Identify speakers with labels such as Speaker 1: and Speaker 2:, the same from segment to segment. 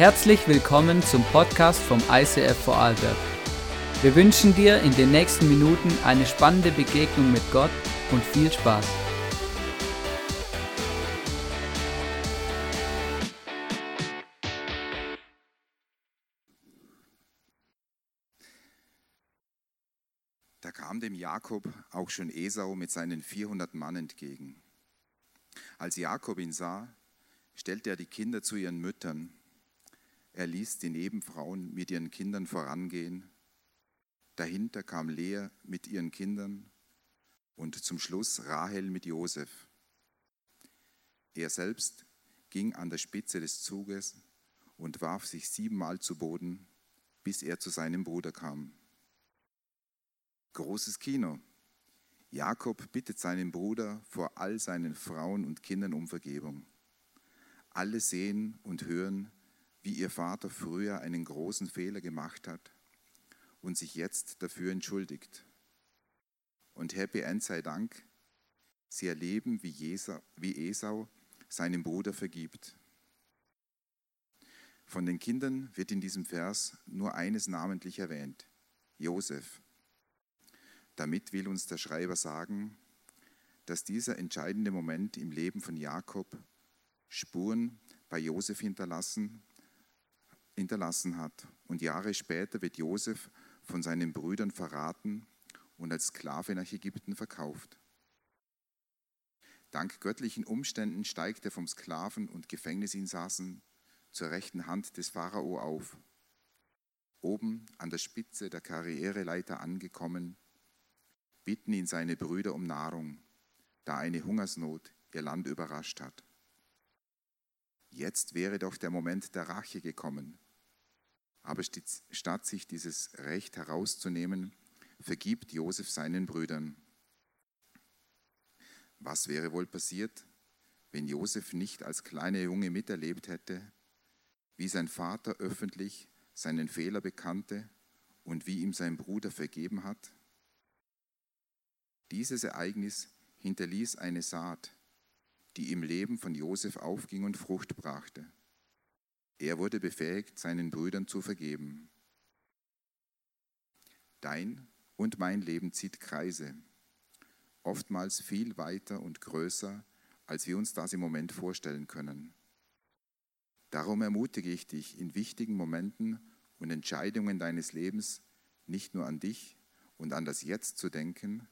Speaker 1: Herzlich willkommen zum Podcast vom ICF Vorarlberg. Wir wünschen dir in den nächsten Minuten eine spannende Begegnung mit Gott und viel Spaß.
Speaker 2: Da kam dem Jakob auch schon Esau mit seinen 400 Mann entgegen. Als Jakob ihn sah, stellte er die Kinder zu ihren Müttern er ließ die Nebenfrauen mit ihren Kindern vorangehen. Dahinter kam Lea mit ihren Kindern und zum Schluss Rahel mit Josef. Er selbst ging an der Spitze des Zuges und warf sich siebenmal zu Boden, bis er zu seinem Bruder kam. Großes Kino. Jakob bittet seinen Bruder vor all seinen Frauen und Kindern um Vergebung. Alle sehen und hören, wie ihr Vater früher einen großen Fehler gemacht hat und sich jetzt dafür entschuldigt. Und Happy End sei Dank, sie erleben, wie, Esau seinem Bruder vergibt. Von den Kindern wird in diesem Vers nur eines namentlich erwähnt, Josef. Damit will uns der Schreiber sagen, dass dieser entscheidende Moment im Leben von Jakob Spuren bei Josef hinterlassen hinterlassen hat. Und Jahre später wird Josef von seinen Brüdern verraten und als Sklave nach Ägypten verkauft. Dank göttlichen Umständen steigt er vom Sklaven und Gefängnisinsassen zur rechten Hand des Pharao auf. Oben an der Spitze der Karriereleiter angekommen, bitten ihn seine Brüder um Nahrung, da eine Hungersnot ihr Land überrascht hat. Jetzt wäre doch der Moment der Rache gekommen. Aber statt sich dieses Recht herauszunehmen, vergibt Josef seinen Brüdern. Was wäre wohl passiert, wenn Josef nicht als kleiner Junge miterlebt hätte, wie sein Vater öffentlich seinen Fehler bekannte und wie ihm sein Bruder vergeben hat? Dieses Ereignis hinterließ eine Saat, die im Leben von Josef aufging und Frucht brachte. Er wurde befähigt, seinen Brüdern zu vergeben. Dein und mein Leben zieht Kreise, oftmals viel weiter und größer, als wir uns das im Moment vorstellen können. Darum ermutige ich dich, in wichtigen Momenten und Entscheidungen deines Lebens nicht nur an dich und an das Jetzt zu denken,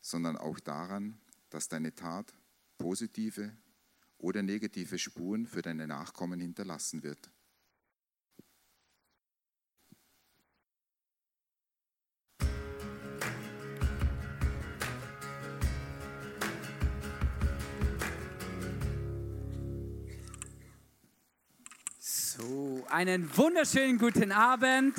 Speaker 2: sondern auch daran, dass deine Tat positive oder negative Spuren für deine Nachkommen hinterlassen wird.
Speaker 1: So, einen wunderschönen guten Abend.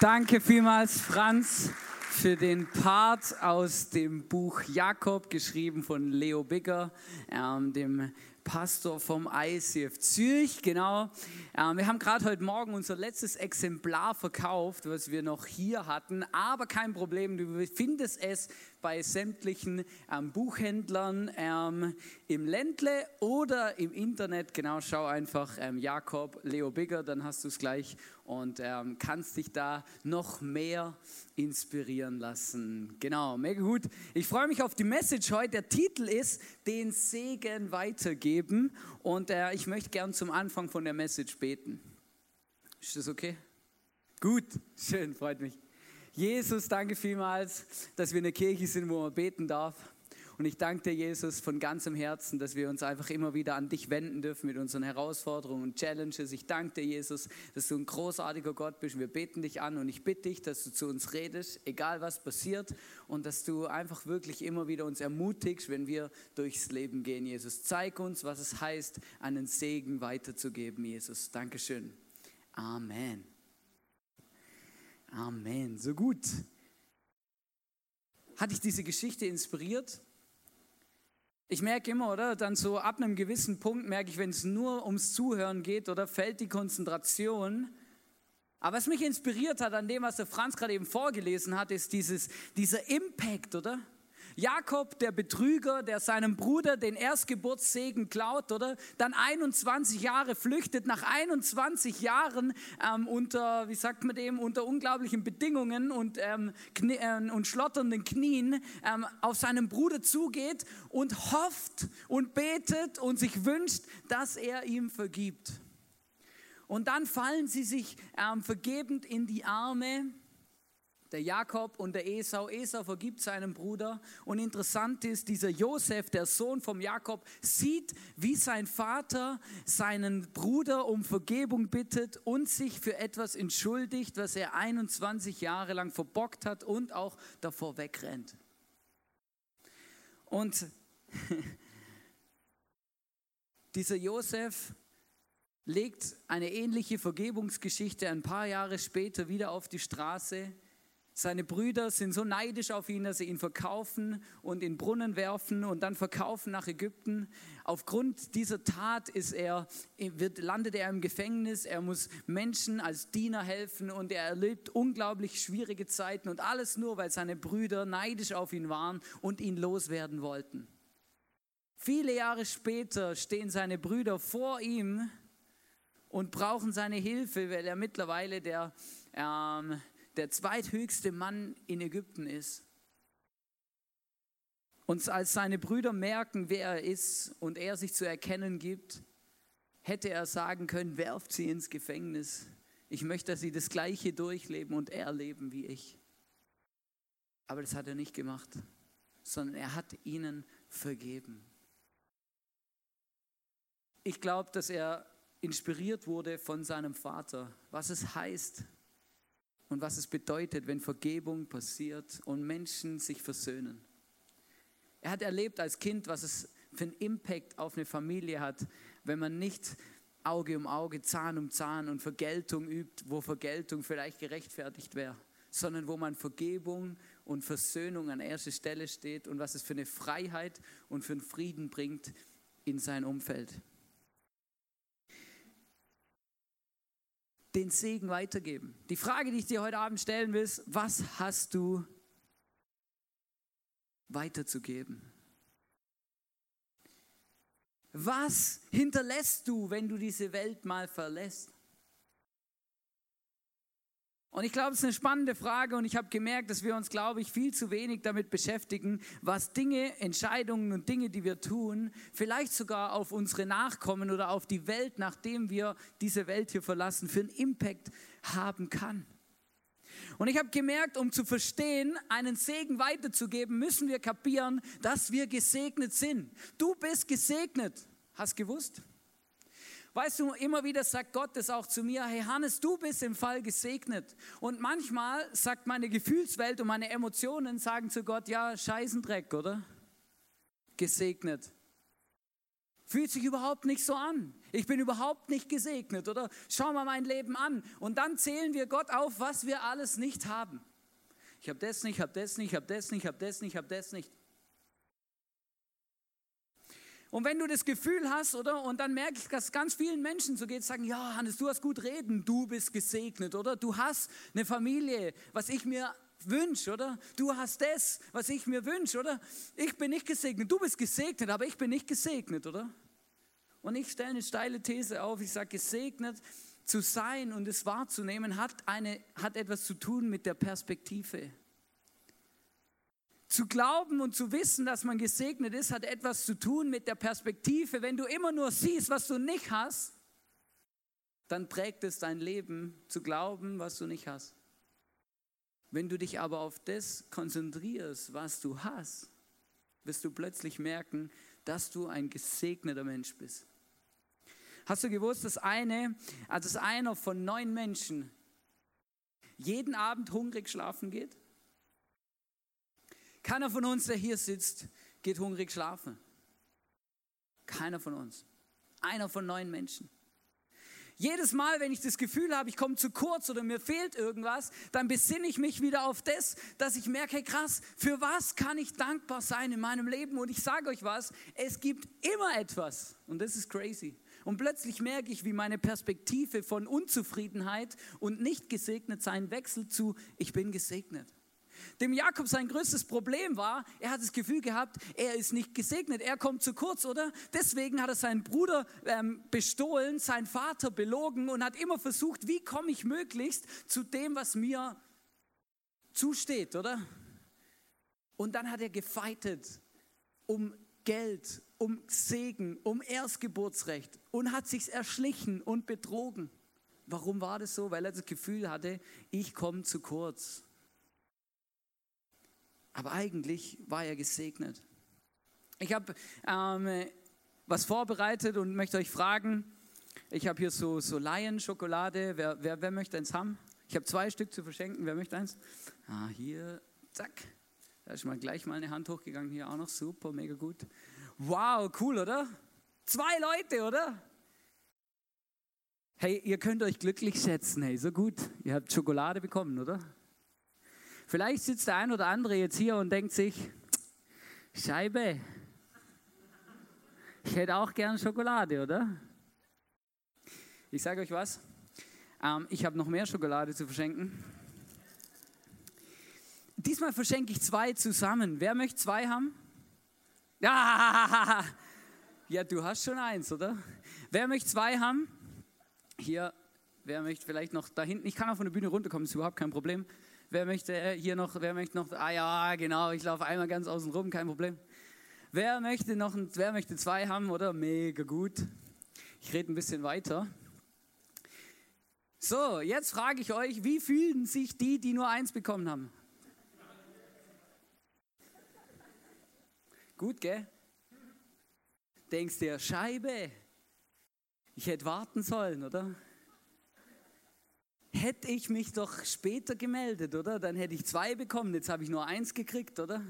Speaker 1: Danke vielmals, Franz, für den Part aus dem Buch Jakob, geschrieben von Leo Bigger, ähm, dem Pastor vom ICF Zürich, genau. Ähm, wir haben gerade heute Morgen unser letztes Exemplar verkauft, was wir noch hier hatten, aber kein Problem, du findest es bei sämtlichen ähm, Buchhändlern ähm, im Ländle oder im Internet. Genau, schau einfach ähm, Jakob Leo Bigger, dann hast du es gleich und ähm, kannst dich da noch mehr inspirieren lassen. Genau, mega gut. Ich freue mich auf die Message heute. Der Titel ist Den Segen weitergeben und äh, ich möchte gern zum Anfang von der Message beten. Ist das okay? Gut, schön, freut mich. Jesus, danke vielmals, dass wir eine Kirche sind, wo man beten darf. Und ich danke dir, Jesus, von ganzem Herzen, dass wir uns einfach immer wieder an dich wenden dürfen mit unseren Herausforderungen und Challenges. Ich danke dir, Jesus, dass du ein großartiger Gott bist. Wir beten dich an und ich bitte dich, dass du zu uns redest, egal was passiert, und dass du einfach wirklich immer wieder uns ermutigst, wenn wir durchs Leben gehen, Jesus. Zeig uns, was es heißt, einen Segen weiterzugeben, Jesus. Dankeschön. Amen. Amen. So gut. Hat dich diese Geschichte inspiriert? Ich merke immer, oder? Dann so ab einem gewissen Punkt merke ich, wenn es nur ums Zuhören geht, oder fällt die Konzentration. Aber was mich inspiriert hat an dem, was der Franz gerade eben vorgelesen hat, ist dieses, dieser Impact, oder? Jakob, der Betrüger, der seinem Bruder den Erstgeburtssegen klaut, oder? Dann 21 Jahre flüchtet, nach 21 Jahren ähm, unter, wie sagt man dem, unter unglaublichen Bedingungen und, ähm, äh, und schlotternden Knien ähm, auf seinen Bruder zugeht und hofft und betet und sich wünscht, dass er ihm vergibt. Und dann fallen sie sich ähm, vergebend in die Arme der Jakob und der Esau. Esau vergibt seinem Bruder. Und interessant ist, dieser Josef, der Sohn vom Jakob, sieht, wie sein Vater seinen Bruder um Vergebung bittet und sich für etwas entschuldigt, was er 21 Jahre lang verbockt hat und auch davor wegrennt. Und dieser Josef legt eine ähnliche Vergebungsgeschichte ein paar Jahre später wieder auf die Straße seine Brüder sind so neidisch auf ihn, dass sie ihn verkaufen und in Brunnen werfen und dann verkaufen nach Ägypten. Aufgrund dieser Tat ist er, wird, landet er im Gefängnis. Er muss Menschen als Diener helfen und er erlebt unglaublich schwierige Zeiten und alles nur, weil seine Brüder neidisch auf ihn waren und ihn loswerden wollten. Viele Jahre später stehen seine Brüder vor ihm und brauchen seine Hilfe, weil er mittlerweile der ähm, der zweithöchste Mann in Ägypten ist. Und als seine Brüder merken, wer er ist und er sich zu erkennen gibt, hätte er sagen können, werft sie ins Gefängnis. Ich möchte, dass sie das Gleiche durchleben und erleben wie ich. Aber das hat er nicht gemacht, sondern er hat ihnen vergeben. Ich glaube, dass er inspiriert wurde von seinem Vater, was es heißt, und was es bedeutet, wenn Vergebung passiert und Menschen sich versöhnen. Er hat erlebt als Kind, was es für einen Impact auf eine Familie hat, wenn man nicht Auge um Auge, Zahn um Zahn und Vergeltung übt, wo Vergeltung vielleicht gerechtfertigt wäre, sondern wo man Vergebung und Versöhnung an erster Stelle steht und was es für eine Freiheit und für einen Frieden bringt in sein Umfeld. Den Segen weitergeben. Die Frage, die ich dir heute Abend stellen will, ist, was hast du weiterzugeben? Was hinterlässt du, wenn du diese Welt mal verlässt? Und ich glaube, es ist eine spannende Frage und ich habe gemerkt, dass wir uns, glaube ich, viel zu wenig damit beschäftigen, was Dinge, Entscheidungen und Dinge, die wir tun, vielleicht sogar auf unsere Nachkommen oder auf die Welt, nachdem wir diese Welt hier verlassen, für einen Impact haben kann. Und ich habe gemerkt, um zu verstehen, einen Segen weiterzugeben, müssen wir kapieren, dass wir gesegnet sind. Du bist gesegnet. Hast gewusst? Weißt du, immer wieder sagt Gott das auch zu mir, hey Hannes, du bist im Fall gesegnet. Und manchmal sagt meine Gefühlswelt und meine Emotionen sagen zu Gott, ja, Scheißendreck, oder? Gesegnet. Fühlt sich überhaupt nicht so an. Ich bin überhaupt nicht gesegnet, oder? Schau mal mein Leben an. Und dann zählen wir Gott auf, was wir alles nicht haben. Ich habe das nicht, ich habe das nicht, ich habe das nicht, ich habe das nicht, ich habe das nicht. Und wenn du das Gefühl hast, oder, und dann merke ich, dass ganz vielen Menschen so geht, sagen, ja, Hannes, du hast gut reden, du bist gesegnet, oder? Du hast eine Familie, was ich mir wünsche, oder? Du hast das, was ich mir wünsche, oder? Ich bin nicht gesegnet, du bist gesegnet, aber ich bin nicht gesegnet, oder? Und ich stelle eine steile These auf, ich sage, gesegnet zu sein und es wahrzunehmen, hat, eine, hat etwas zu tun mit der Perspektive. Zu glauben und zu wissen, dass man gesegnet ist, hat etwas zu tun mit der Perspektive. Wenn du immer nur siehst, was du nicht hast, dann prägt es dein Leben zu glauben, was du nicht hast. Wenn du dich aber auf das konzentrierst, was du hast, wirst du plötzlich merken, dass du ein gesegneter Mensch bist. Hast du gewusst, dass eine, also dass einer von neun Menschen jeden Abend hungrig schlafen geht? Keiner von uns, der hier sitzt, geht hungrig schlafen. Keiner von uns. Einer von neun Menschen. Jedes Mal, wenn ich das Gefühl habe, ich komme zu kurz oder mir fehlt irgendwas, dann besinne ich mich wieder auf das, dass ich merke, krass, für was kann ich dankbar sein in meinem Leben? Und ich sage euch was, es gibt immer etwas. Und das ist crazy. Und plötzlich merke ich, wie meine Perspektive von Unzufriedenheit und nicht gesegnet sein wechselt zu, ich bin gesegnet. Dem Jakob sein größtes Problem war, er hat das Gefühl gehabt, er ist nicht gesegnet, er kommt zu kurz, oder? Deswegen hat er seinen Bruder ähm, bestohlen, seinen Vater belogen und hat immer versucht, wie komme ich möglichst zu dem, was mir zusteht, oder? Und dann hat er gefeitet um Geld, um Segen, um Erstgeburtsrecht und hat sich erschlichen und betrogen. Warum war das so? Weil er das Gefühl hatte, ich komme zu kurz. Aber eigentlich war er gesegnet. Ich habe ähm, was vorbereitet und möchte euch fragen. Ich habe hier so, so Laien-Schokolade. Wer, wer, wer möchte eins haben? Ich habe zwei Stück zu verschenken. Wer möchte eins? Ah, hier, zack. Da ist mal gleich mal eine Hand hochgegangen. Hier auch noch super, mega gut. Wow, cool, oder? Zwei Leute, oder? Hey, ihr könnt euch glücklich schätzen, hey, so gut. Ihr habt Schokolade bekommen, oder? Vielleicht sitzt der ein oder andere jetzt hier und denkt sich, Scheibe, ich hätte auch gern Schokolade, oder? Ich sage euch was, ähm, ich habe noch mehr Schokolade zu verschenken. Diesmal verschenke ich zwei zusammen. Wer möchte zwei haben? Ja, ja, du hast schon eins, oder? Wer möchte zwei haben? Hier, wer möchte vielleicht noch da hinten? Ich kann auch von der Bühne runterkommen, ist überhaupt kein Problem. Wer möchte äh, hier noch, wer möchte noch, ah ja, genau, ich laufe einmal ganz außen rum, kein Problem. Wer möchte noch, wer möchte zwei haben, oder? Mega gut. Ich rede ein bisschen weiter. So, jetzt frage ich euch, wie fühlen sich die, die nur eins bekommen haben? Gut, gell? Denkst dir, Scheibe, ich hätte warten sollen, oder? Hätte ich mich doch später gemeldet, oder? Dann hätte ich zwei bekommen, jetzt habe ich nur eins gekriegt, oder?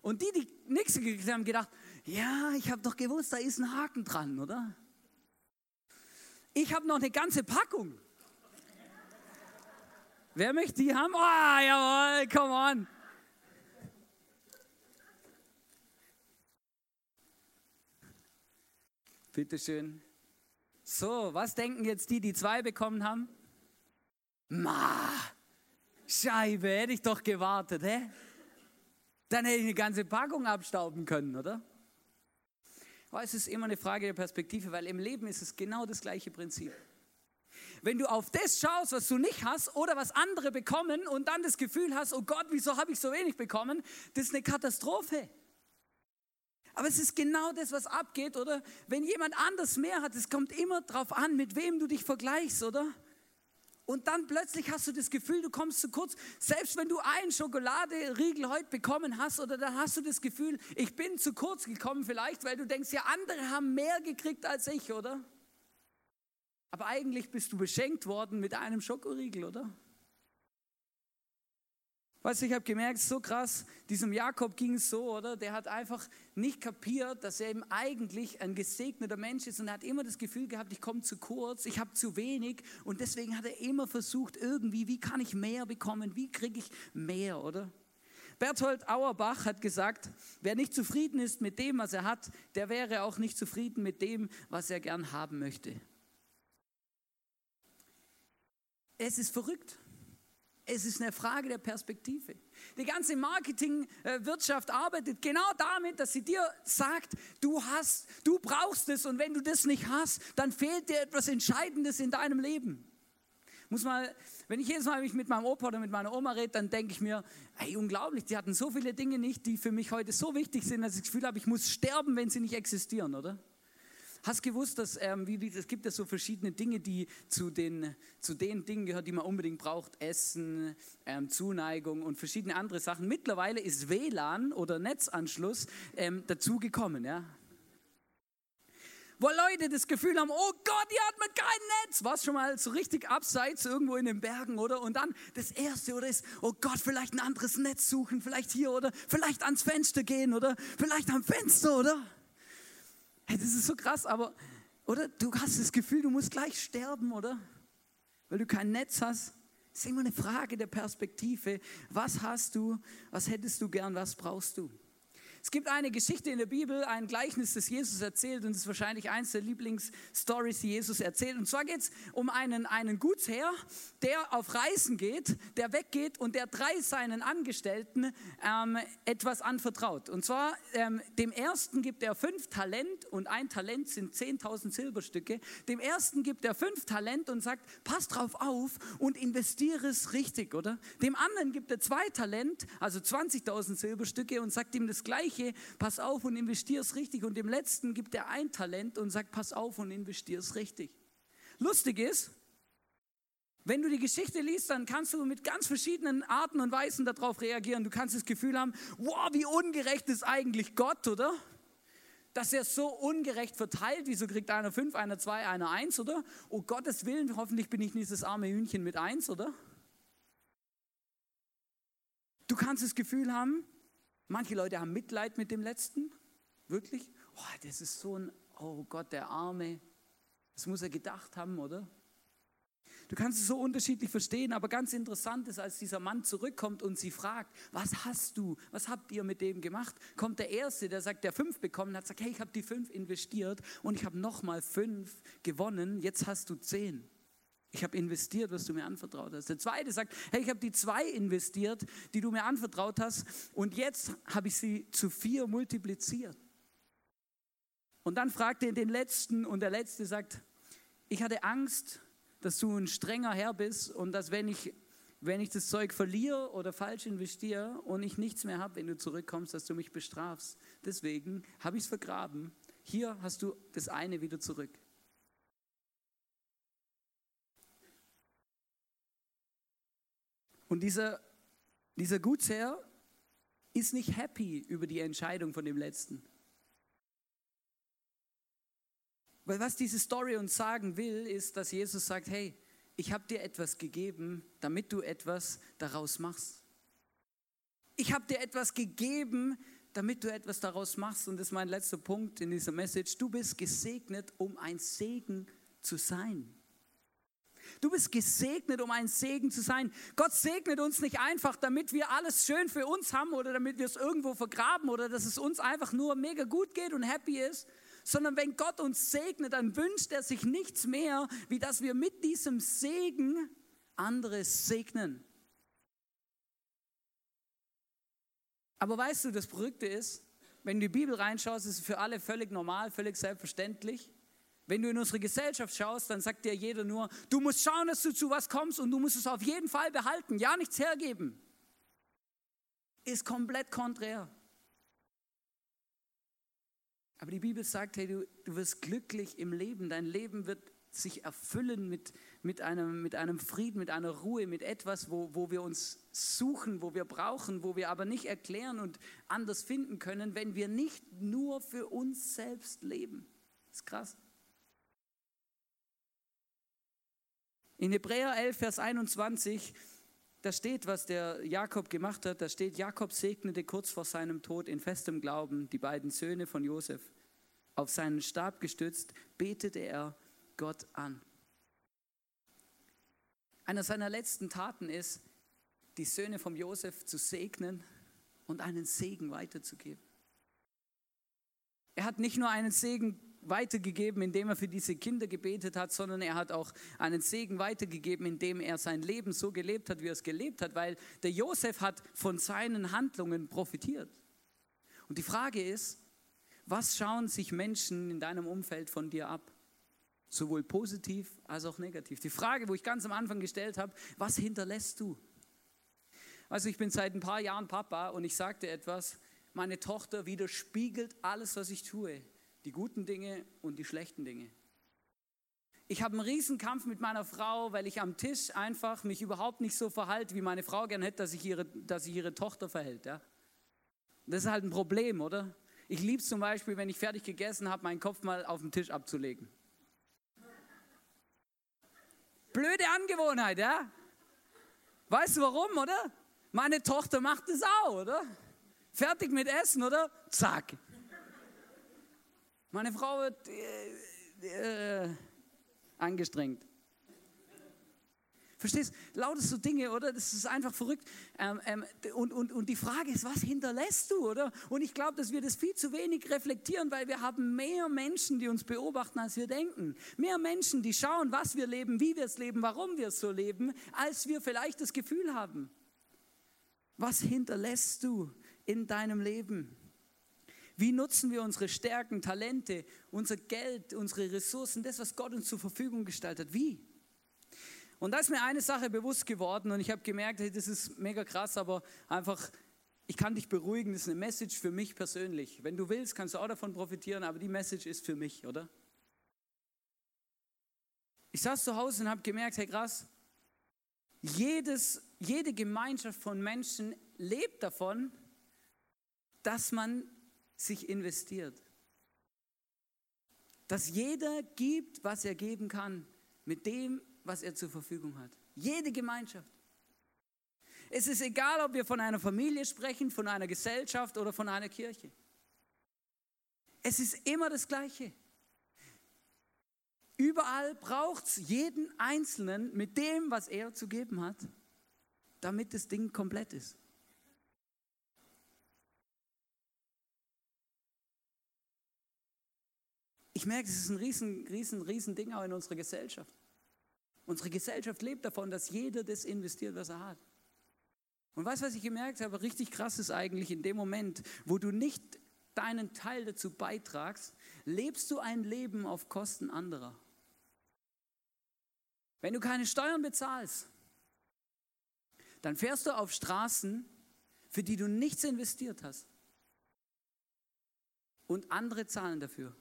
Speaker 1: Und die, die nichts gekriegt haben, haben gedacht, ja, ich habe doch gewusst, da ist ein Haken dran, oder? Ich habe noch eine ganze Packung. Wer möchte die haben? Oh, jawohl, come on. Bitteschön. So, was denken jetzt die, die zwei bekommen haben? Ma, Scheibe, hätte ich doch gewartet, hä? Dann hätte ich eine ganze Packung abstauben können, oder? Aber es ist immer eine Frage der Perspektive, weil im Leben ist es genau das gleiche Prinzip. Wenn du auf das schaust, was du nicht hast oder was andere bekommen und dann das Gefühl hast, oh Gott, wieso habe ich so wenig bekommen, das ist eine Katastrophe. Aber es ist genau das, was abgeht, oder? Wenn jemand anders mehr hat, es kommt immer darauf an, mit wem du dich vergleichst, oder? Und dann plötzlich hast du das Gefühl, du kommst zu kurz. Selbst wenn du einen Schokoladeriegel heute bekommen hast, oder dann hast du das Gefühl, ich bin zu kurz gekommen vielleicht, weil du denkst, ja, andere haben mehr gekriegt als ich, oder? Aber eigentlich bist du beschenkt worden mit einem Schokoriegel, oder? Weißt du, ich habe gemerkt, so krass, diesem Jakob ging es so, oder? Der hat einfach nicht kapiert, dass er eben eigentlich ein gesegneter Mensch ist und er hat immer das Gefühl gehabt, ich komme zu kurz, ich habe zu wenig und deswegen hat er immer versucht, irgendwie, wie kann ich mehr bekommen, wie kriege ich mehr, oder? Berthold Auerbach hat gesagt, wer nicht zufrieden ist mit dem, was er hat, der wäre auch nicht zufrieden mit dem, was er gern haben möchte. Es ist verrückt. Es ist eine Frage der Perspektive. Die ganze Marketingwirtschaft arbeitet genau damit, dass sie dir sagt, du hast, du brauchst es und wenn du das nicht hast, dann fehlt dir etwas Entscheidendes in deinem Leben. Muss mal, wenn ich jedes Mal mich mit meinem Opa oder mit meiner Oma rede, dann denke ich mir, hey, unglaublich, die hatten so viele Dinge nicht, die für mich heute so wichtig sind, dass ich das Gefühl habe, ich muss sterben, wenn sie nicht existieren, oder? Hast gewusst, dass ähm, wie, es gibt ja so verschiedene Dinge, die zu den, zu den Dingen gehören, die man unbedingt braucht. Essen, ähm, Zuneigung und verschiedene andere Sachen. Mittlerweile ist WLAN oder Netzanschluss ähm, dazugekommen. Ja? Wo Leute das Gefühl haben, oh Gott, hier hat man kein Netz. Was schon mal so richtig abseits irgendwo in den Bergen, oder? Und dann das Erste, oder ist, oh Gott, vielleicht ein anderes Netz suchen, vielleicht hier, oder? Vielleicht ans Fenster gehen, oder? Vielleicht am Fenster, oder? Das ist so krass, aber, oder? Du hast das Gefühl, du musst gleich sterben, oder? Weil du kein Netz hast. Das ist immer eine Frage der Perspektive. Was hast du? Was hättest du gern? Was brauchst du? Es gibt eine Geschichte in der Bibel, ein Gleichnis, das Jesus erzählt und es ist wahrscheinlich eins der Lieblingsstories, die Jesus erzählt. Und zwar geht es um einen, einen Gutsherr, der auf Reisen geht, der weggeht und der drei seinen Angestellten ähm, etwas anvertraut. Und zwar ähm, dem ersten gibt er fünf Talent und ein Talent sind 10.000 Silberstücke. Dem ersten gibt er fünf Talent und sagt, pass drauf auf und investiere es richtig, oder? Dem anderen gibt er zwei Talent, also 20.000 Silberstücke und sagt ihm das gleiche Gleiche, pass auf und investier es richtig. Und dem Letzten gibt er ein Talent und sagt, pass auf und investier es richtig. Lustig ist, wenn du die Geschichte liest, dann kannst du mit ganz verschiedenen Arten und Weisen darauf reagieren. Du kannst das Gefühl haben, wow, wie ungerecht ist eigentlich Gott, oder? Dass er so ungerecht verteilt, wieso kriegt einer fünf, einer zwei, einer eins, oder? Oh Gottes Willen, hoffentlich bin ich nicht das arme Hühnchen mit eins, oder? Du kannst das Gefühl haben, Manche Leute haben Mitleid mit dem Letzten, wirklich. Oh, das ist so ein, oh Gott, der Arme. Das muss er gedacht haben, oder? Du kannst es so unterschiedlich verstehen, aber ganz interessant ist, als dieser Mann zurückkommt und sie fragt, was hast du, was habt ihr mit dem gemacht? Kommt der Erste, der sagt, der fünf bekommen hat, sagt, hey, ich habe die fünf investiert und ich habe nochmal fünf gewonnen, jetzt hast du zehn. Ich habe investiert, was du mir anvertraut hast. Der zweite sagt, hey, ich habe die zwei investiert, die du mir anvertraut hast, und jetzt habe ich sie zu vier multipliziert. Und dann fragt er den letzten, und der letzte sagt, ich hatte Angst, dass du ein strenger Herr bist und dass wenn ich, wenn ich das Zeug verliere oder falsch investiere und ich nichts mehr habe, wenn du zurückkommst, dass du mich bestrafst. Deswegen habe ich es vergraben. Hier hast du das eine wieder zurück. Und dieser, dieser Gutsherr ist nicht happy über die Entscheidung von dem Letzten. Weil was diese Story uns sagen will, ist, dass Jesus sagt, hey, ich habe dir etwas gegeben, damit du etwas daraus machst. Ich habe dir etwas gegeben, damit du etwas daraus machst. Und das ist mein letzter Punkt in dieser Message. Du bist gesegnet, um ein Segen zu sein. Du bist gesegnet, um ein Segen zu sein. Gott segnet uns nicht einfach, damit wir alles schön für uns haben oder damit wir es irgendwo vergraben oder dass es uns einfach nur mega gut geht und happy ist, sondern wenn Gott uns segnet, dann wünscht er sich nichts mehr, wie dass wir mit diesem Segen andere segnen. Aber weißt du, das Verrückte ist, wenn du die Bibel reinschaust, ist es für alle völlig normal, völlig selbstverständlich. Wenn du in unsere Gesellschaft schaust, dann sagt dir jeder nur, du musst schauen, dass du zu was kommst und du musst es auf jeden Fall behalten, ja nichts hergeben. Ist komplett konträr. Aber die Bibel sagt, hey, du, du wirst glücklich im Leben, dein Leben wird sich erfüllen mit, mit, einem, mit einem Frieden, mit einer Ruhe, mit etwas, wo, wo wir uns suchen, wo wir brauchen, wo wir aber nicht erklären und anders finden können, wenn wir nicht nur für uns selbst leben. Das ist krass. In Hebräer 11, Vers 21, da steht, was der Jakob gemacht hat. Da steht, Jakob segnete kurz vor seinem Tod in festem Glauben die beiden Söhne von Josef. Auf seinen Stab gestützt, betete er Gott an. Einer seiner letzten Taten ist, die Söhne von Josef zu segnen und einen Segen weiterzugeben. Er hat nicht nur einen Segen weitergegeben, indem er für diese Kinder gebetet hat, sondern er hat auch einen Segen weitergegeben, indem er sein Leben so gelebt hat, wie er es gelebt hat, weil der Josef hat von seinen Handlungen profitiert. Und die Frage ist, was schauen sich Menschen in deinem Umfeld von dir ab? Sowohl positiv als auch negativ. Die Frage, wo ich ganz am Anfang gestellt habe, was hinterlässt du? Also ich bin seit ein paar Jahren Papa und ich sagte etwas, meine Tochter widerspiegelt alles, was ich tue die guten Dinge und die schlechten Dinge. Ich habe einen Riesenkampf mit meiner Frau, weil ich am Tisch einfach mich überhaupt nicht so verhalte, wie meine Frau gern hätte, dass sich ihre, dass sich ihre Tochter verhält. Ja? Das ist halt ein Problem, oder? Ich liebe es zum Beispiel, wenn ich fertig gegessen habe, meinen Kopf mal auf den Tisch abzulegen. Blöde Angewohnheit, ja? Weißt du warum, oder? Meine Tochter macht es auch, oder? Fertig mit Essen, oder? Zack. Meine Frau wird äh, äh, angestrengt. Verstehst? Lauter so Dinge, oder? Das ist einfach verrückt. Ähm, ähm, und, und, und die Frage ist, was hinterlässt du, oder? Und ich glaube, dass wir das viel zu wenig reflektieren, weil wir haben mehr Menschen, die uns beobachten, als wir denken. Mehr Menschen, die schauen, was wir leben, wie wir es leben, warum wir es so leben, als wir vielleicht das Gefühl haben. Was hinterlässt du in deinem Leben? Wie nutzen wir unsere Stärken, Talente, unser Geld, unsere Ressourcen, das, was Gott uns zur Verfügung gestellt hat? Wie? Und da ist mir eine Sache bewusst geworden und ich habe gemerkt, hey, das ist mega krass, aber einfach, ich kann dich beruhigen, das ist eine Message für mich persönlich. Wenn du willst, kannst du auch davon profitieren, aber die Message ist für mich, oder? Ich saß zu Hause und habe gemerkt, hey krass, jedes, jede Gemeinschaft von Menschen lebt davon, dass man sich investiert. Dass jeder gibt, was er geben kann, mit dem, was er zur Verfügung hat. Jede Gemeinschaft. Es ist egal, ob wir von einer Familie sprechen, von einer Gesellschaft oder von einer Kirche. Es ist immer das Gleiche. Überall braucht es jeden Einzelnen mit dem, was er zu geben hat, damit das Ding komplett ist. Ich merke, es ist ein riesen, riesen, riesen Ding auch in unserer Gesellschaft. Unsere Gesellschaft lebt davon, dass jeder das investiert, was er hat. Und weißt du, was ich gemerkt habe? Richtig krass ist eigentlich in dem Moment, wo du nicht deinen Teil dazu beitragst, lebst du ein Leben auf Kosten anderer. Wenn du keine Steuern bezahlst, dann fährst du auf Straßen, für die du nichts investiert hast. Und andere zahlen dafür.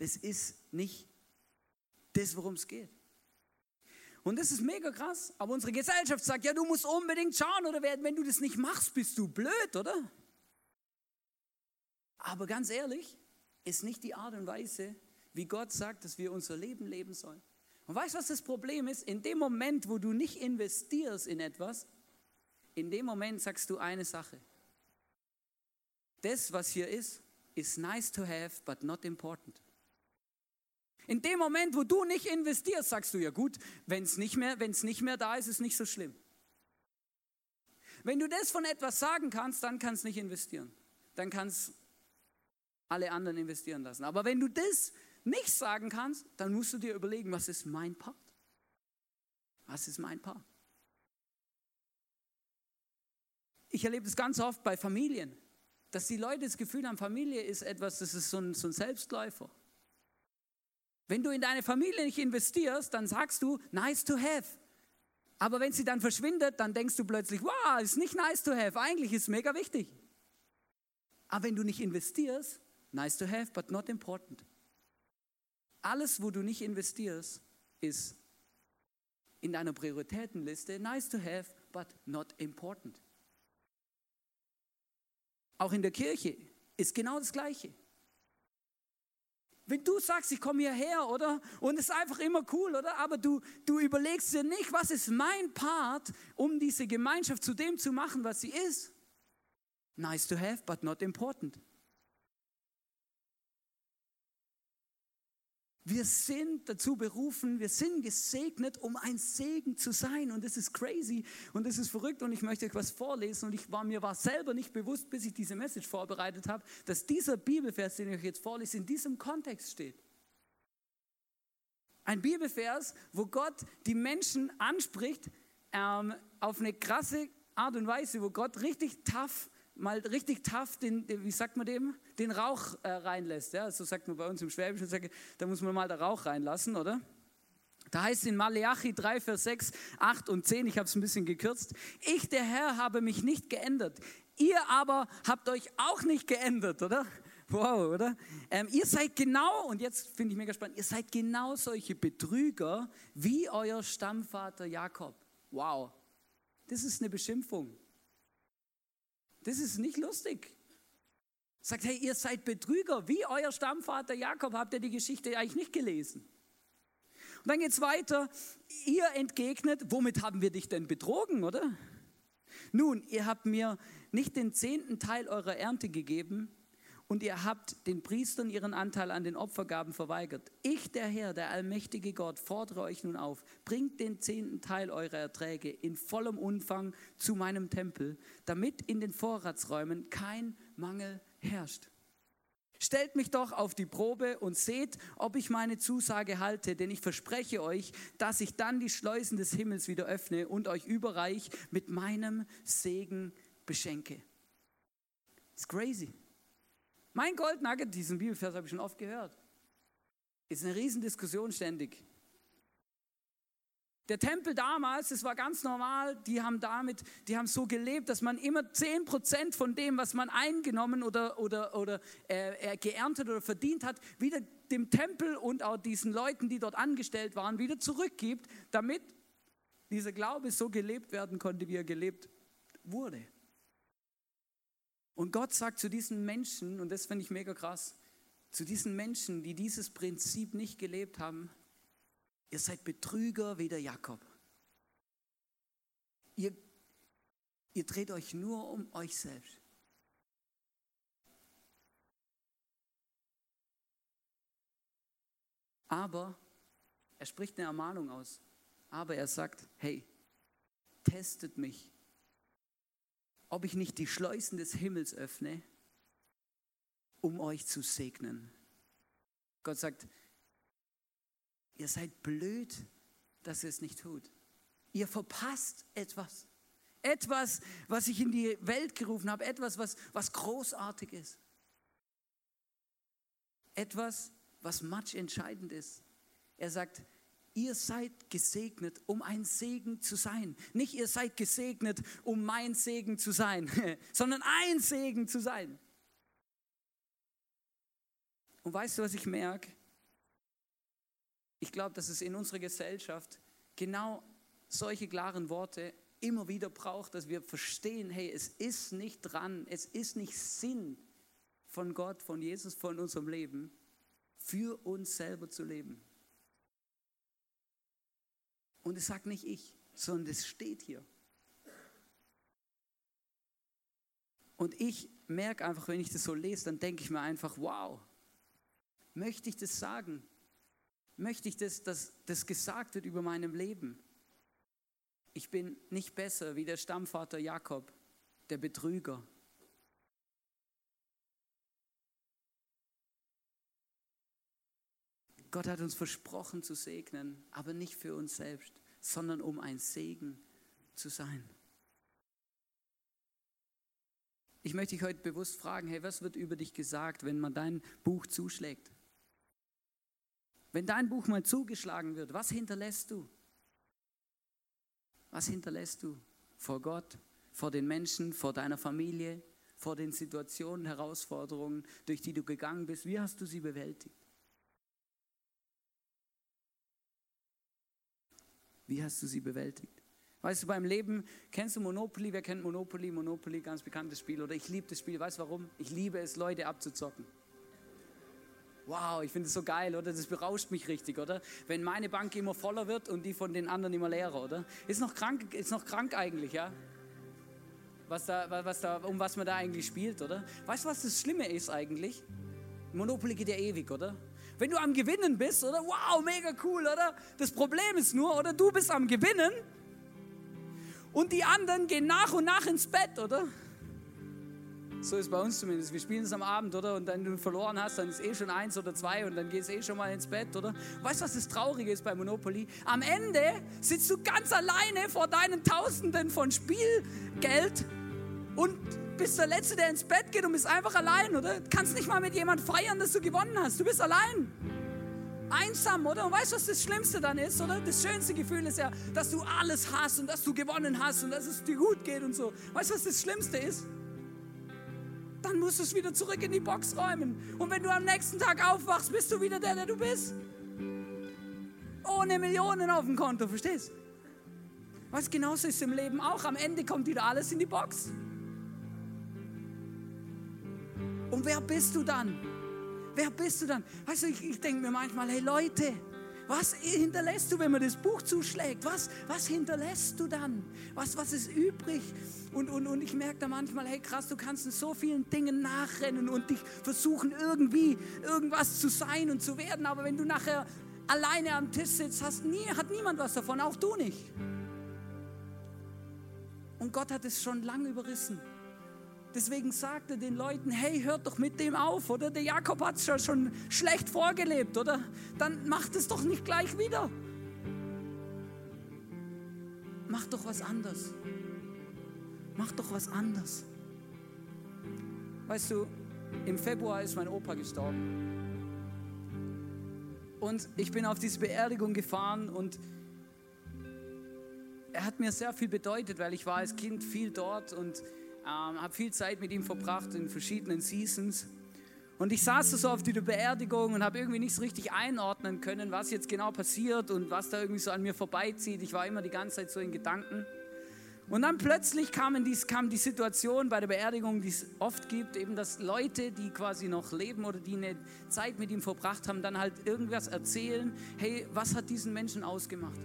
Speaker 1: Das ist nicht das, worum es geht. Und das ist mega krass. Aber unsere Gesellschaft sagt, ja, du musst unbedingt schauen oder wenn du das nicht machst, bist du blöd, oder? Aber ganz ehrlich, ist nicht die Art und Weise, wie Gott sagt, dass wir unser Leben leben sollen. Und weißt du, was das Problem ist? In dem Moment, wo du nicht investierst in etwas, in dem Moment sagst du eine Sache. Das, was hier ist, ist nice to have, but not important. In dem Moment, wo du nicht investierst, sagst du ja gut, wenn es nicht, mehr, nicht mehr da ist, ist nicht so schlimm. Wenn du das von etwas sagen kannst, dann kannst du nicht investieren. Dann kannst alle anderen investieren lassen. Aber wenn du das nicht sagen kannst, dann musst du dir überlegen, was ist mein Part? Was ist mein Part? Ich erlebe das ganz oft bei Familien, dass die Leute das Gefühl haben, Familie ist etwas, das ist so ein, so ein Selbstläufer. Wenn du in deine Familie nicht investierst, dann sagst du, nice to have. Aber wenn sie dann verschwindet, dann denkst du plötzlich, wow, ist nicht nice to have, eigentlich ist mega wichtig. Aber wenn du nicht investierst, nice to have, but not important. Alles, wo du nicht investierst, ist in deiner Prioritätenliste nice to have, but not important. Auch in der Kirche ist genau das Gleiche. Wenn du sagst, ich komme hierher, oder? Und es ist einfach immer cool, oder? Aber du, du überlegst dir nicht, was ist mein Part, um diese Gemeinschaft zu dem zu machen, was sie ist. Nice to have, but not important. Wir sind dazu berufen, wir sind gesegnet, um ein Segen zu sein. Und das ist crazy und das ist verrückt. Und ich möchte euch was vorlesen. Und ich war, mir war selber nicht bewusst, bis ich diese Message vorbereitet habe, dass dieser Bibelvers, den ich euch jetzt vorlese, in diesem Kontext steht. Ein Bibelvers, wo Gott die Menschen anspricht ähm, auf eine krasse Art und Weise, wo Gott richtig tough mal richtig tough den, wie sagt man dem, den Rauch äh, reinlässt. Ja? So sagt man bei uns im Schwäbischen, da muss man mal den Rauch reinlassen, oder? Da heißt es in Maleachi 3, Vers 6, 8 und 10, ich habe es ein bisschen gekürzt, ich, der Herr, habe mich nicht geändert. Ihr aber habt euch auch nicht geändert, oder? Wow, oder? Ähm, ihr seid genau, und jetzt finde ich mega spannend, ihr seid genau solche Betrüger wie euer Stammvater Jakob. Wow, das ist eine Beschimpfung. Das ist nicht lustig. Sagt, hey, ihr seid Betrüger, wie euer Stammvater Jakob, habt ihr die Geschichte eigentlich nicht gelesen. Und dann geht es weiter, ihr entgegnet, womit haben wir dich denn betrogen, oder? Nun, ihr habt mir nicht den zehnten Teil eurer Ernte gegeben und ihr habt den Priestern ihren Anteil an den Opfergaben verweigert. Ich, der Herr, der allmächtige Gott, fordere euch nun auf, bringt den zehnten Teil eurer Erträge in vollem Umfang zu meinem Tempel, damit in den Vorratsräumen kein Mangel herrscht. Stellt mich doch auf die Probe und seht, ob ich meine Zusage halte, denn ich verspreche euch, dass ich dann die Schleusen des Himmels wieder öffne und euch überreich mit meinem Segen beschenke. It's crazy. Mein Goldnugget, diesen Bibelvers habe ich schon oft gehört, ist eine Riesendiskussion ständig. Der Tempel damals, es war ganz normal, die haben damit, die haben so gelebt, dass man immer 10% von dem, was man eingenommen oder, oder, oder äh, geerntet oder verdient hat, wieder dem Tempel und auch diesen Leuten, die dort angestellt waren, wieder zurückgibt, damit dieser Glaube so gelebt werden konnte, wie er gelebt wurde. Und Gott sagt zu diesen Menschen, und das finde ich mega krass, zu diesen Menschen, die dieses Prinzip nicht gelebt haben, ihr seid Betrüger wie der Jakob. Ihr, ihr dreht euch nur um euch selbst. Aber er spricht eine Ermahnung aus. Aber er sagt, hey, testet mich ob ich nicht die Schleusen des Himmels öffne, um euch zu segnen. Gott sagt, ihr seid blöd, dass ihr es nicht tut. Ihr verpasst etwas. Etwas, was ich in die Welt gerufen habe, etwas, was, was großartig ist. Etwas, was match entscheidend ist. Er sagt, ihr seid gesegnet, um ein Segen zu sein. Nicht ihr seid gesegnet, um mein Segen zu sein, sondern ein Segen zu sein. Und weißt du, was ich merke? Ich glaube, dass es in unserer Gesellschaft genau solche klaren Worte immer wieder braucht, dass wir verstehen, hey, es ist nicht dran, es ist nicht Sinn von Gott, von Jesus, von unserem Leben, für uns selber zu leben. Und es sagt nicht ich, sondern es steht hier. Und ich merke einfach, wenn ich das so lese, dann denke ich mir einfach, wow, möchte ich das sagen? Möchte ich, das, dass das gesagt wird über meinem Leben? Ich bin nicht besser wie der Stammvater Jakob, der Betrüger. Gott hat uns versprochen zu segnen, aber nicht für uns selbst, sondern um ein Segen zu sein. Ich möchte dich heute bewusst fragen, hey, was wird über dich gesagt, wenn man dein Buch zuschlägt? Wenn dein Buch mal zugeschlagen wird, was hinterlässt du? Was hinterlässt du vor Gott, vor den Menschen, vor deiner Familie, vor den Situationen, Herausforderungen, durch die du gegangen bist? Wie hast du sie bewältigt? Wie hast du sie bewältigt? Weißt du, beim Leben, kennst du Monopoly? Wer kennt Monopoly? Monopoly, ganz bekanntes Spiel. Oder ich liebe das Spiel. Weißt du warum? Ich liebe es, Leute abzuzocken. Wow, ich finde es so geil, oder? Das berauscht mich richtig, oder? Wenn meine Bank immer voller wird und die von den anderen immer leerer, oder? Ist noch krank, ist noch krank eigentlich, ja? Was da, was da, um was man da eigentlich spielt, oder? Weißt du, was das Schlimme ist eigentlich? Monopoly geht ja ewig, oder? Wenn du am Gewinnen bist, oder? Wow, mega cool, oder? Das Problem ist nur, oder? Du bist am Gewinnen und die anderen gehen nach und nach ins Bett, oder? So ist bei uns zumindest. Wir spielen es am Abend, oder? Und wenn du verloren hast, dann ist eh schon eins oder zwei und dann gehst eh schon mal ins Bett, oder? Weißt du, was das Traurige ist bei Monopoly? Am Ende sitzt du ganz alleine vor deinen Tausenden von Spielgeld und bist der Letzte, der ins Bett geht und bist einfach allein, oder? Du kannst nicht mal mit jemandem feiern, dass du gewonnen hast. Du bist allein. Einsam, oder? Und weißt du, was das Schlimmste dann ist, oder? Das schönste Gefühl ist ja, dass du alles hast und dass du gewonnen hast und dass es dir gut geht und so. Weißt du, was das Schlimmste ist? Dann musst du es wieder zurück in die Box räumen. Und wenn du am nächsten Tag aufwachst, bist du wieder der, der du bist. Ohne Millionen auf dem Konto, verstehst? du? Was genauso ist im Leben auch. Am Ende kommt wieder alles in die Box. Und wer bist du dann? Wer bist du dann? Weißt du, ich, ich denke mir manchmal, hey Leute, Was hinterlässt du, wenn man das Buch zuschlägt? Was, was hinterlässt du dann? Was, was ist übrig? Und, und, und ich merke da manchmal, hey krass, du kannst in so vielen Dingen nachrennen und dich versuchen, irgendwie irgendwas zu sein und zu werden. Aber wenn du nachher alleine am Tisch sitzt, hast nie, hat niemand was davon, auch du nicht. Und Gott hat es schon lange überrissen. Deswegen sagt er den Leuten, hey, hört doch mit dem auf, oder? Der Jakob hat es schon schlecht vorgelebt, oder? Dann macht es doch nicht gleich wieder. Mach doch was anderes. Mach doch was anderes. Weißt du, im Februar ist mein Opa gestorben. Und ich bin auf diese Beerdigung gefahren und er hat mir sehr viel bedeutet, weil ich war als Kind viel dort und ähm, habe viel Zeit mit ihm verbracht in verschiedenen Seasons. Und ich saß so auf dieser Beerdigung und habe irgendwie nicht so richtig einordnen können, was jetzt genau passiert und was da irgendwie so an mir vorbeizieht. Ich war immer die ganze Zeit so in Gedanken. Und dann plötzlich kam, dies, kam die Situation bei der Beerdigung, die es oft gibt, eben dass Leute, die quasi noch leben oder die eine Zeit mit ihm verbracht haben, dann halt irgendwas erzählen, hey, was hat diesen Menschen ausgemacht?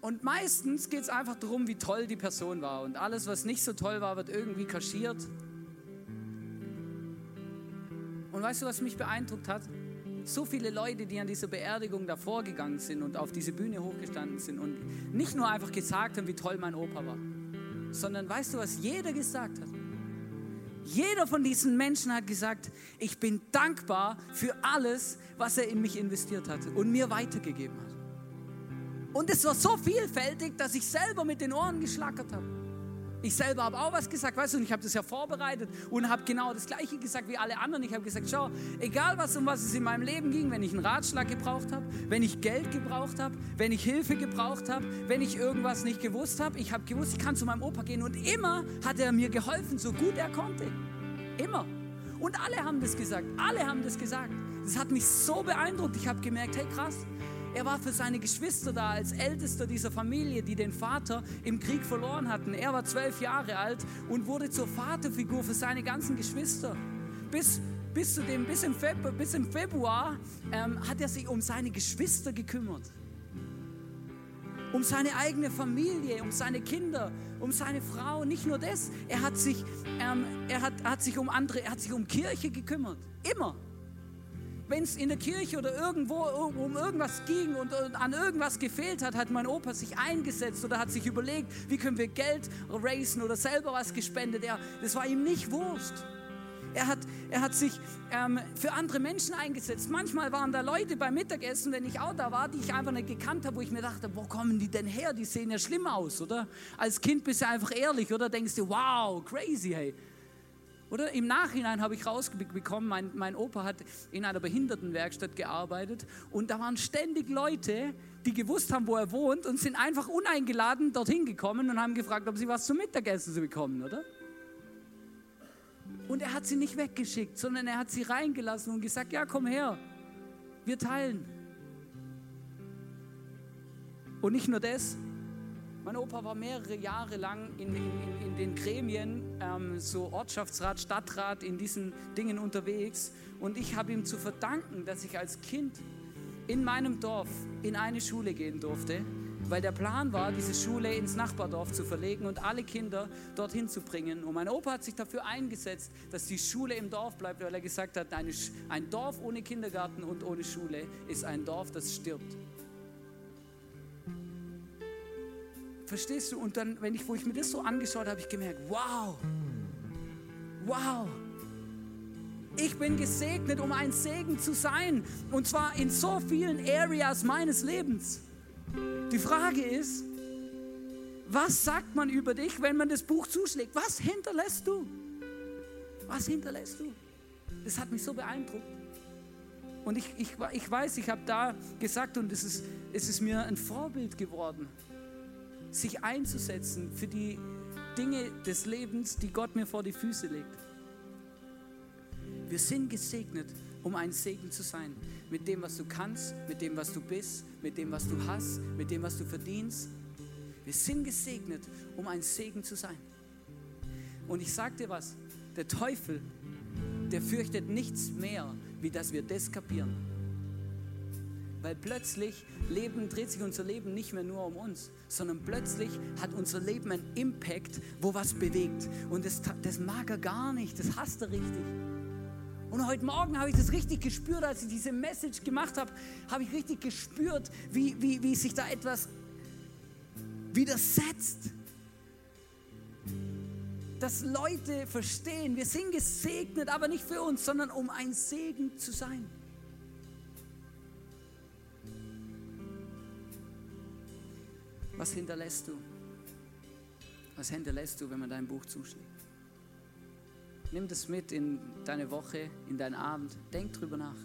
Speaker 1: Und meistens geht es einfach darum, wie toll die Person war. Und alles, was nicht so toll war, wird irgendwie kaschiert. Und weißt du, was mich beeindruckt hat? So viele Leute, die an dieser Beerdigung davor gegangen sind und auf diese Bühne hochgestanden sind und nicht nur einfach gesagt haben, wie toll mein Opa war, sondern weißt du, was jeder gesagt hat? Jeder von diesen Menschen hat gesagt, ich bin dankbar für alles, was er in mich investiert hat und mir weitergegeben hat. Und es war so vielfältig, dass ich selber mit den Ohren geschlackert habe. Ich selber habe auch was gesagt, weißt du, und ich habe das ja vorbereitet und habe genau das Gleiche gesagt wie alle anderen. Ich habe gesagt, schau, egal was um was es in meinem Leben ging, wenn ich einen Ratschlag gebraucht habe, wenn ich Geld gebraucht habe, wenn ich Hilfe gebraucht habe, wenn ich irgendwas nicht gewusst habe, ich habe gewusst, ich kann zu meinem Opa gehen und immer hat er mir geholfen, so gut er konnte. Immer. Und alle haben das gesagt, alle haben das gesagt. Das hat mich so beeindruckt. Ich habe gemerkt, hey krass, er war für seine Geschwister da als ältester dieser Familie, die den Vater im Krieg verloren hatten. Er war zwölf Jahre alt und wurde zur Vaterfigur für seine ganzen Geschwister. Bis, bis, zu dem, bis, im, Februar, bis im Februar ähm, hat er sich um seine Geschwister gekümmert. Um seine eigene Familie, um seine Kinder, um seine Frau. Nicht nur das, er hat sich, ähm, er hat, hat sich um andere, er hat sich um Kirche gekümmert. Immer wenn es in der Kirche oder irgendwo um irgendwas ging und, an irgendwas gefehlt hat, hat mein Opa sich eingesetzt oder hat sich überlegt, wie können wir Geld raisen oder selber was gespendet. Er, das war ihm nicht wurscht. Er hat, er hat sich ähm, für andere Menschen eingesetzt. Manchmal waren da Leute beim Mittagessen, wenn ich auch da war, die ich einfach nicht gekannt habe, wo ich mir dachte, wo kommen die denn her? Die sehen ja schlimm aus, oder? Als Kind bist du einfach ehrlich, oder? Denkst du, wow, crazy, hey. Oder im Nachhinein habe ich rausbekommen, mein, mein Opa hat in einer Behindertenwerkstatt gearbeitet und da waren ständig Leute, die gewusst haben, wo er wohnt und sind einfach uneingeladen dorthin gekommen und haben gefragt, ob sie was zum Mittagessen zu bekommen, oder? Und er hat sie nicht weggeschickt, sondern er hat sie reingelassen und gesagt, ja, komm her, wir teilen. Und nicht nur das, mein Opa war mehrere Jahre lang in, in, in den Gremien, ähm, so Ortschaftsrat, Stadtrat, in diesen Dingen unterwegs. Und ich habe ihm zu verdanken, dass ich als Kind in meinem Dorf in eine Schule gehen durfte, weil der Plan war, diese Schule ins Nachbardorf zu verlegen und alle Kinder dorthin zu bringen. Und mein Opa hat sich dafür eingesetzt, dass die Schule im Dorf bleibt, weil er gesagt hat, eine, ein Dorf ohne Kindergarten und ohne Schule ist ein Dorf, das stirbt. Verstehst du? Und dann, wenn ich, wo ich mir das so angeschaut habe, habe ich gemerkt, wow, wow, ich bin gesegnet, um ein Segen zu sein. Und zwar in so vielen Areas meines Lebens. Die Frage ist, was sagt man über dich, wenn man das Buch zuschlägt? Was hinterlässt du? Was hinterlässt du? Das hat mich so beeindruckt. Und ich, ich, ich weiß, ich habe da gesagt und es ist, es ist mir ein Vorbild geworden sich einzusetzen für die Dinge des Lebens, die Gott mir vor die Füße legt. Wir sind gesegnet, um ein Segen zu sein. Mit dem, was du kannst, mit dem, was du bist, mit dem, was du hast, mit dem, was du verdienst. Wir sind gesegnet, um ein Segen zu sein. Und ich sage dir was, der Teufel, der fürchtet nichts mehr, wie dass wir das kapieren. Weil plötzlich Leben, dreht sich unser Leben nicht mehr nur um uns, sondern plötzlich hat unser Leben einen Impact, wo was bewegt. Und das, das mag er gar nicht, das hasst er richtig. Und heute Morgen habe ich das richtig gespürt, als ich diese Message gemacht habe, habe ich richtig gespürt, wie, wie, wie sich da etwas widersetzt. Dass Leute verstehen, wir sind gesegnet, aber nicht für uns, sondern um ein Segen zu sein. Was hinterlässt du? Was hinterlässt du, wenn man dein Buch zuschlägt? Nimm das mit in deine Woche, in deinen Abend. Denk drüber nach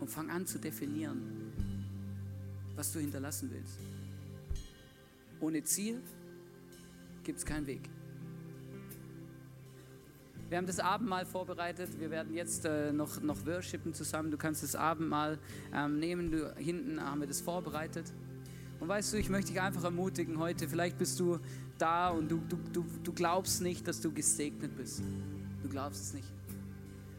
Speaker 1: und fang an zu definieren, was du hinterlassen willst. Ohne Ziel gibt es keinen Weg. Wir haben das Abendmahl vorbereitet. Wir werden jetzt äh, noch, noch worshipen zusammen. Du kannst das Abendmahl ähm, nehmen. Du, hinten haben wir das vorbereitet. Und weißt du, ich möchte dich einfach ermutigen heute, vielleicht bist du da und du, du, du, du glaubst nicht, dass du gesegnet bist. Du glaubst es nicht.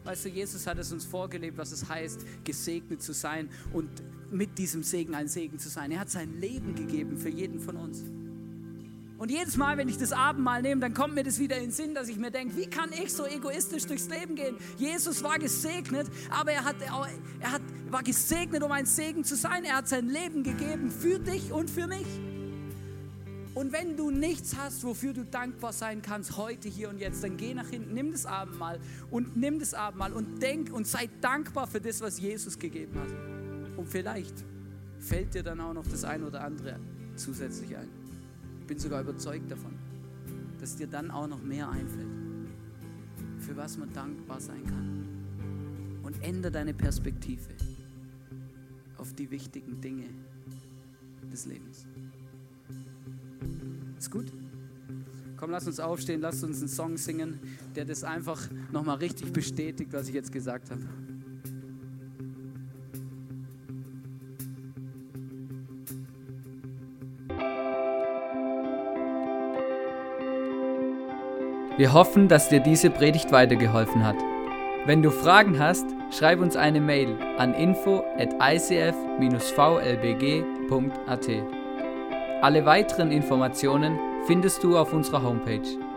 Speaker 1: Weißt du, Jesus hat es uns vorgelebt, was es heißt, gesegnet zu sein und mit diesem Segen ein Segen zu sein. Er hat sein Leben gegeben für jeden von uns. Und jedes Mal, wenn ich das Abendmahl nehme, dann kommt mir das wieder in den Sinn, dass ich mir denke, wie kann ich so egoistisch durchs Leben gehen? Jesus war gesegnet, aber er, hat, er hat, war gesegnet, um ein Segen zu sein. Er hat sein Leben gegeben für dich und für mich. Und wenn du nichts hast, wofür du dankbar sein kannst, heute, hier und jetzt, dann geh nach hinten, nimm das Abendmahl und nimm das Abendmahl und denk und sei dankbar für das, was Jesus gegeben hat. Und vielleicht fällt dir dann auch noch das ein oder andere zusätzlich ein bin sogar überzeugt davon, dass dir dann auch noch mehr einfällt, für was man dankbar sein kann. Und ändere deine Perspektive auf die wichtigen Dinge des Lebens. Ist gut? Komm, lass uns aufstehen, lass uns einen Song singen, der das einfach nochmal richtig bestätigt, was ich jetzt gesagt habe. Wir hoffen, dass dir diese Predigt weitergeholfen hat. Wenn du Fragen hast, schreib uns eine Mail an info at icf-vlbg.at. Alle weiteren Informationen findest du auf unserer Homepage.